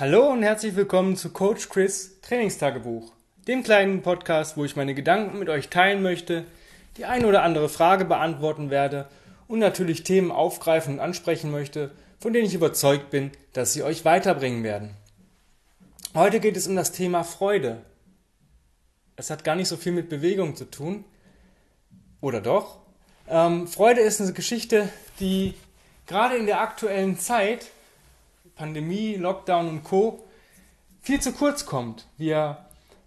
Hallo und herzlich willkommen zu Coach Chris Trainingstagebuch, dem kleinen Podcast, wo ich meine Gedanken mit euch teilen möchte, die eine oder andere Frage beantworten werde und natürlich Themen aufgreifen und ansprechen möchte, von denen ich überzeugt bin, dass sie euch weiterbringen werden. Heute geht es um das Thema Freude. Es hat gar nicht so viel mit Bewegung zu tun. Oder doch? Ähm, Freude ist eine Geschichte, die gerade in der aktuellen Zeit Pandemie, Lockdown und Co. viel zu kurz kommt. Wir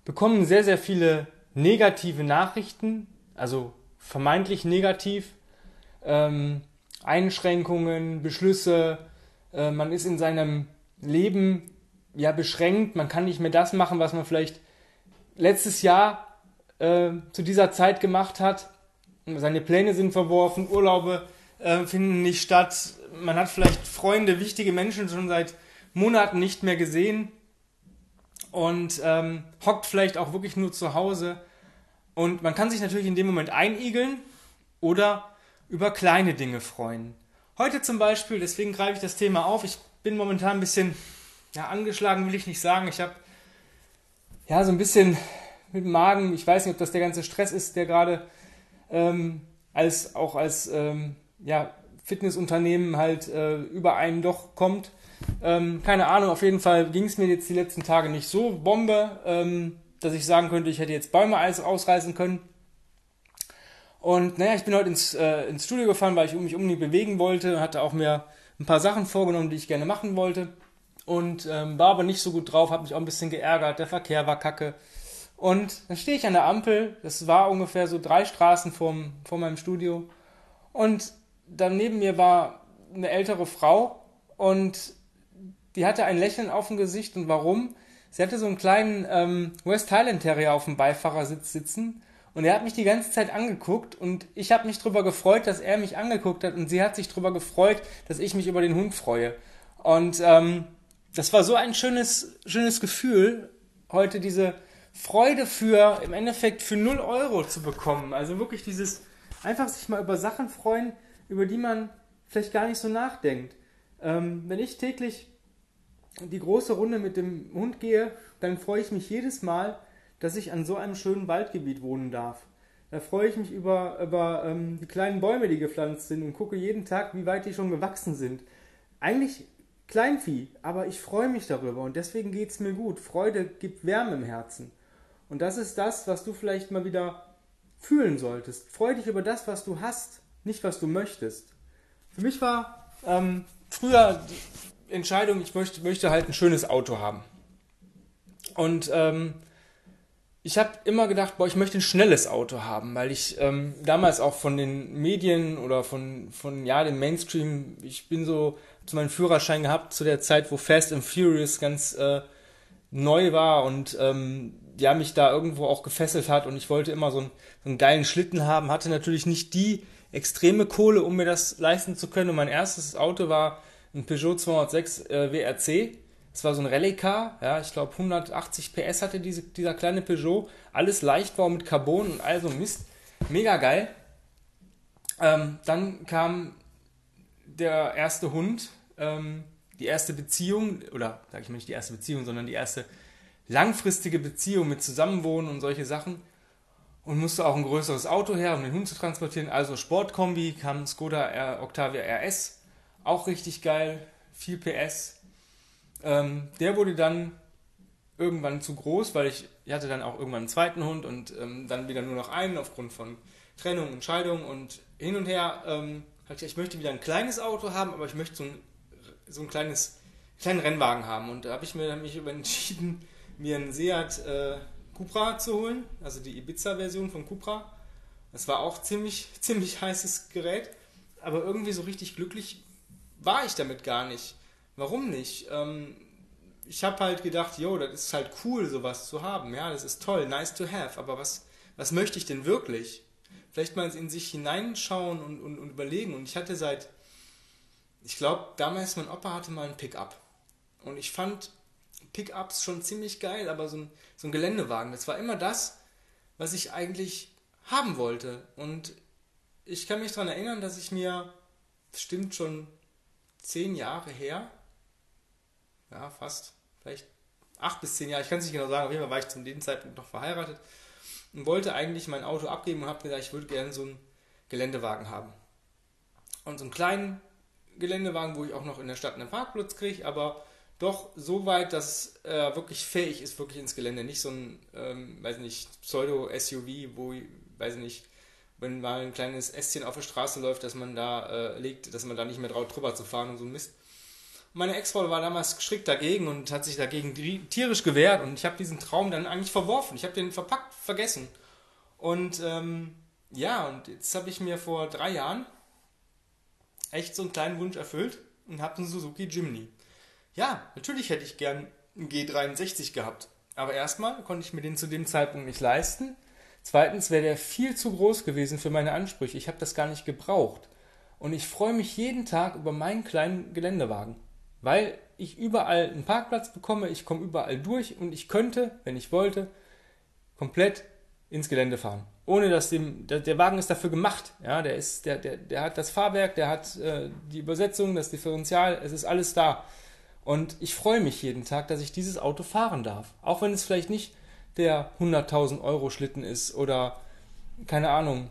bekommen sehr, sehr viele negative Nachrichten, also vermeintlich negativ, ähm, Einschränkungen, Beschlüsse, äh, man ist in seinem Leben ja beschränkt, man kann nicht mehr das machen, was man vielleicht letztes Jahr äh, zu dieser Zeit gemacht hat. Seine Pläne sind verworfen, Urlaube äh, finden nicht statt, man hat vielleicht Freunde, wichtige Menschen schon seit Monaten nicht mehr gesehen und ähm, hockt vielleicht auch wirklich nur zu Hause. Und man kann sich natürlich in dem Moment einigeln oder über kleine Dinge freuen. Heute zum Beispiel, deswegen greife ich das Thema auf. Ich bin momentan ein bisschen ja, angeschlagen, will ich nicht sagen. Ich habe ja so ein bisschen mit dem Magen, ich weiß nicht, ob das der ganze Stress ist, der gerade ähm, als auch als ähm, ja, Fitnessunternehmen halt äh, über einen doch kommt. Ähm, keine Ahnung, auf jeden Fall ging es mir jetzt die letzten Tage nicht so Bombe, ähm, dass ich sagen könnte, ich hätte jetzt Bäume ausreißen können. Und naja, ich bin heute ins, äh, ins Studio gefahren, weil ich mich unbedingt bewegen wollte, hatte auch mir ein paar Sachen vorgenommen, die ich gerne machen wollte. Und ähm, war aber nicht so gut drauf, habe mich auch ein bisschen geärgert, der Verkehr war kacke. Und dann stehe ich an der Ampel, das war ungefähr so drei Straßen vorm, vor meinem Studio. Und dann neben mir war eine ältere Frau und die hatte ein Lächeln auf dem Gesicht. Und warum? Sie hatte so einen kleinen ähm, West Highland Terrier auf dem Beifahrersitz sitzen. Und er hat mich die ganze Zeit angeguckt und ich habe mich darüber gefreut, dass er mich angeguckt hat und sie hat sich darüber gefreut, dass ich mich über den Hund freue. Und ähm, das war so ein schönes, schönes Gefühl, heute diese Freude für, im Endeffekt für 0 Euro zu bekommen. Also wirklich dieses, einfach sich mal über Sachen freuen, über die man vielleicht gar nicht so nachdenkt. Ähm, wenn ich täglich die große Runde mit dem Hund gehe, dann freue ich mich jedes Mal, dass ich an so einem schönen Waldgebiet wohnen darf. Da freue ich mich über, über ähm, die kleinen Bäume, die gepflanzt sind und gucke jeden Tag, wie weit die schon gewachsen sind. Eigentlich Kleinvieh, aber ich freue mich darüber und deswegen geht es mir gut. Freude gibt Wärme im Herzen. Und das ist das, was du vielleicht mal wieder fühlen solltest. Freu dich über das, was du hast nicht was du möchtest. Für mich war ähm, früher die Entscheidung, ich möchte, möchte halt ein schönes Auto haben. Und ähm, ich habe immer gedacht, boah, ich möchte ein schnelles Auto haben, weil ich ähm, damals auch von den Medien oder von, von ja, dem Mainstream, ich bin so zu meinem Führerschein gehabt zu der Zeit, wo Fast and Furious ganz äh, neu war und ähm, ja, mich da irgendwo auch gefesselt hat und ich wollte immer so einen, so einen geilen Schlitten haben, hatte natürlich nicht die extreme Kohle, um mir das leisten zu können. Und mein erstes Auto war ein Peugeot 206 äh, WRC. Das war so ein Rallye-Car, ja, ich glaube 180 PS hatte diese, dieser kleine Peugeot. Alles Leichtbau mit Carbon und all so Mist. Mega geil. Ähm, dann kam der erste Hund, ähm, die erste Beziehung, oder sage ich mal nicht die erste Beziehung, sondern die erste langfristige Beziehung mit Zusammenwohnen und solche Sachen und musste auch ein größeres Auto her, um den Hund zu transportieren. Also Sportkombi kam Skoda R Octavia RS, auch richtig geil, viel PS. Ähm, der wurde dann irgendwann zu groß, weil ich, ich hatte dann auch irgendwann einen zweiten Hund und ähm, dann wieder nur noch einen aufgrund von Trennung und Scheidung und hin und her. Ähm, ich, ich möchte wieder ein kleines Auto haben, aber ich möchte so ein, so ein kleines, kleinen Rennwagen haben. Und da habe ich mir mich entschieden, mir einen Seat äh, Cupra zu holen, also die Ibiza-Version von Cupra. Das war auch ziemlich, ziemlich heißes Gerät, aber irgendwie so richtig glücklich war ich damit gar nicht. Warum nicht? Ähm, ich habe halt gedacht, jo, das ist halt cool, sowas zu haben. Ja, das ist toll, nice to have. Aber was, was möchte ich denn wirklich? Vielleicht mal in sich hineinschauen und, und, und überlegen. Und ich hatte seit, ich glaube, damals mein Opa hatte mal ein Pickup. Und ich fand Pickups schon ziemlich geil, aber so ein, so ein Geländewagen, das war immer das, was ich eigentlich haben wollte. Und ich kann mich daran erinnern, dass ich mir, stimmt schon zehn Jahre her, ja, fast, vielleicht acht bis zehn Jahre, ich kann es nicht genau sagen, auf jeden Fall war ich zu dem Zeitpunkt noch verheiratet und wollte eigentlich mein Auto abgeben und habe gesagt, ich würde gerne so einen Geländewagen haben. Und so einen kleinen Geländewagen, wo ich auch noch in der Stadt einen Parkplatz kriege, aber doch so weit, dass er äh, wirklich fähig ist, wirklich ins Gelände. Nicht so ein, ähm, weiß nicht, Pseudo-SUV, wo, weiß nicht, wenn mal ein kleines Ästchen auf der Straße läuft, dass man da äh, legt, dass man da nicht mehr drauf drüber zu fahren und so ein Mist. Meine Ex-Frau war damals strikt dagegen und hat sich dagegen tierisch gewehrt und ich habe diesen Traum dann eigentlich verworfen. Ich habe den verpackt vergessen. Und ähm, ja, und jetzt habe ich mir vor drei Jahren echt so einen kleinen Wunsch erfüllt und habe einen Suzuki Jimny. Ja, natürlich hätte ich gern einen G63 gehabt. Aber erstmal konnte ich mir den zu dem Zeitpunkt nicht leisten. Zweitens wäre der viel zu groß gewesen für meine Ansprüche. Ich habe das gar nicht gebraucht. Und ich freue mich jeden Tag über meinen kleinen Geländewagen, weil ich überall einen Parkplatz bekomme, ich komme überall durch und ich könnte, wenn ich wollte, komplett ins Gelände fahren. Ohne dass dem, der, der Wagen ist dafür gemacht. Ja, der, ist, der, der, der hat das Fahrwerk, der hat äh, die Übersetzung, das Differential, es ist alles da. Und ich freue mich jeden Tag, dass ich dieses Auto fahren darf. Auch wenn es vielleicht nicht der 100.000 Euro Schlitten ist oder keine Ahnung.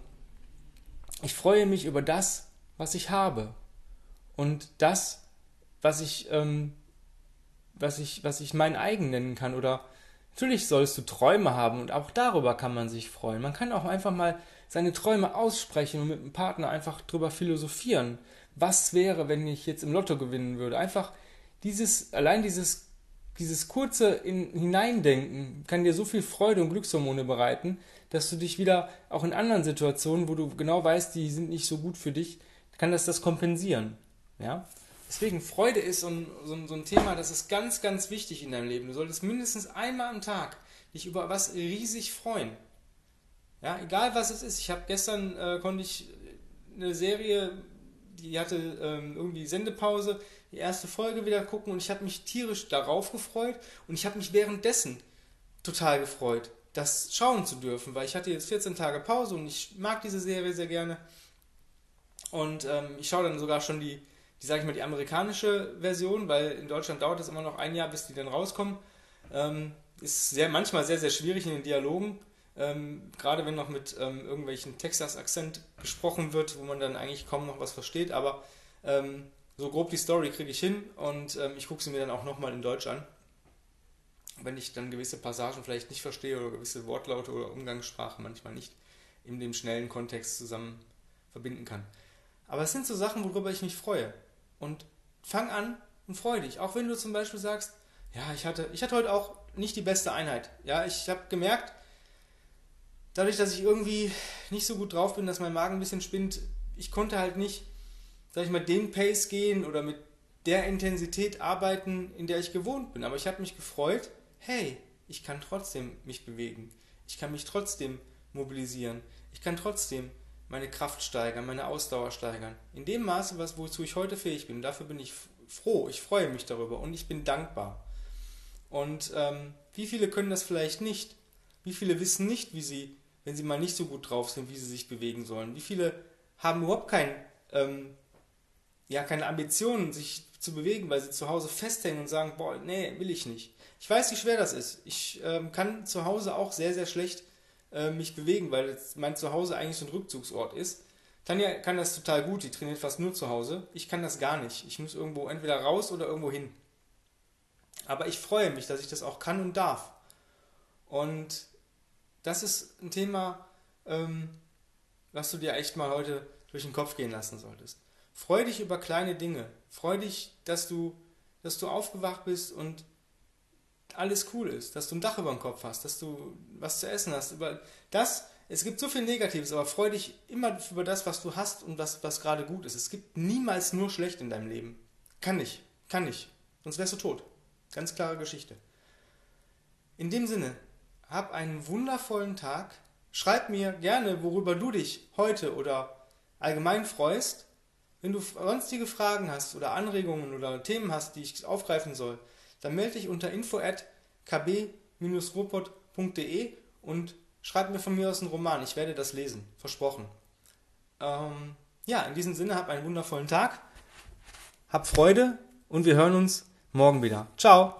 Ich freue mich über das, was ich habe. Und das, was ich, ähm, was ich, was ich mein eigen nennen kann. Oder natürlich sollst du Träume haben und auch darüber kann man sich freuen. Man kann auch einfach mal seine Träume aussprechen und mit einem Partner einfach drüber philosophieren. Was wäre, wenn ich jetzt im Lotto gewinnen würde? Einfach dieses, allein dieses, dieses kurze in, Hineindenken kann dir so viel Freude und Glückshormone bereiten, dass du dich wieder auch in anderen Situationen, wo du genau weißt, die sind nicht so gut für dich, kann das das kompensieren. Ja? Deswegen, Freude ist so ein, so, ein, so ein Thema, das ist ganz, ganz wichtig in deinem Leben. Du solltest mindestens einmal am Tag dich über was riesig freuen. Ja, egal was es ist. Ich habe gestern äh, konnte ich eine Serie, die hatte ähm, irgendwie Sendepause, die erste Folge wieder gucken und ich habe mich tierisch darauf gefreut und ich habe mich währenddessen total gefreut, das schauen zu dürfen, weil ich hatte jetzt 14 Tage Pause und ich mag diese Serie sehr gerne. Und ähm, ich schaue dann sogar schon die, die sage ich mal, die amerikanische Version, weil in Deutschland dauert es immer noch ein Jahr, bis die dann rauskommen. Ähm, ist sehr, manchmal sehr, sehr schwierig in den Dialogen, ähm, gerade wenn noch mit ähm, irgendwelchen Texas-Akzent gesprochen wird, wo man dann eigentlich kaum noch was versteht, aber ähm, so grob die Story kriege ich hin und ähm, ich gucke sie mir dann auch nochmal in Deutsch an. Wenn ich dann gewisse Passagen vielleicht nicht verstehe oder gewisse Wortlaute oder Umgangssprache manchmal nicht in dem schnellen Kontext zusammen verbinden kann. Aber es sind so Sachen, worüber ich mich freue. Und fang an und freue dich. Auch wenn du zum Beispiel sagst, ja, ich hatte, ich hatte heute auch nicht die beste Einheit. Ja, ich habe gemerkt, dadurch, dass ich irgendwie nicht so gut drauf bin, dass mein Magen ein bisschen spinnt, ich konnte halt nicht sag ich mal, den Pace gehen oder mit der Intensität arbeiten, in der ich gewohnt bin. Aber ich habe mich gefreut, hey, ich kann trotzdem mich bewegen. Ich kann mich trotzdem mobilisieren. Ich kann trotzdem meine Kraft steigern, meine Ausdauer steigern. In dem Maße, was, wozu ich heute fähig bin. dafür bin ich froh, ich freue mich darüber und ich bin dankbar. Und ähm, wie viele können das vielleicht nicht? Wie viele wissen nicht, wie sie, wenn sie mal nicht so gut drauf sind, wie sie sich bewegen sollen? Wie viele haben überhaupt kein ähm, ja, keine Ambitionen, sich zu bewegen, weil sie zu Hause festhängen und sagen, boah, nee, will ich nicht. Ich weiß, wie schwer das ist. Ich ähm, kann zu Hause auch sehr, sehr schlecht äh, mich bewegen, weil mein Zuhause eigentlich so ein Rückzugsort ist. Tanja kann das total gut, die trainiert fast nur zu Hause. Ich kann das gar nicht. Ich muss irgendwo entweder raus oder irgendwo hin. Aber ich freue mich, dass ich das auch kann und darf. Und das ist ein Thema, ähm, was du dir echt mal heute durch den Kopf gehen lassen solltest. Freu dich über kleine Dinge. Freu dich, dass du, dass du aufgewacht bist und alles cool ist, dass du ein Dach über dem Kopf hast, dass du was zu essen hast. Über das, es gibt so viel Negatives, aber freu dich immer über das, was du hast und was, was gerade gut ist. Es gibt niemals nur schlecht in deinem Leben. Kann nicht, kann nicht. Sonst wärst du tot. Ganz klare Geschichte. In dem Sinne, hab einen wundervollen Tag. Schreib mir gerne, worüber du dich heute oder allgemein freust. Wenn du sonstige Fragen hast oder Anregungen oder Themen hast, die ich aufgreifen soll, dann melde dich unter info at kb-robot.de und schreib mir von mir aus einen Roman. Ich werde das lesen. Versprochen. Ähm, ja, in diesem Sinne, hab einen wundervollen Tag. Hab Freude und wir hören uns morgen wieder. Ciao!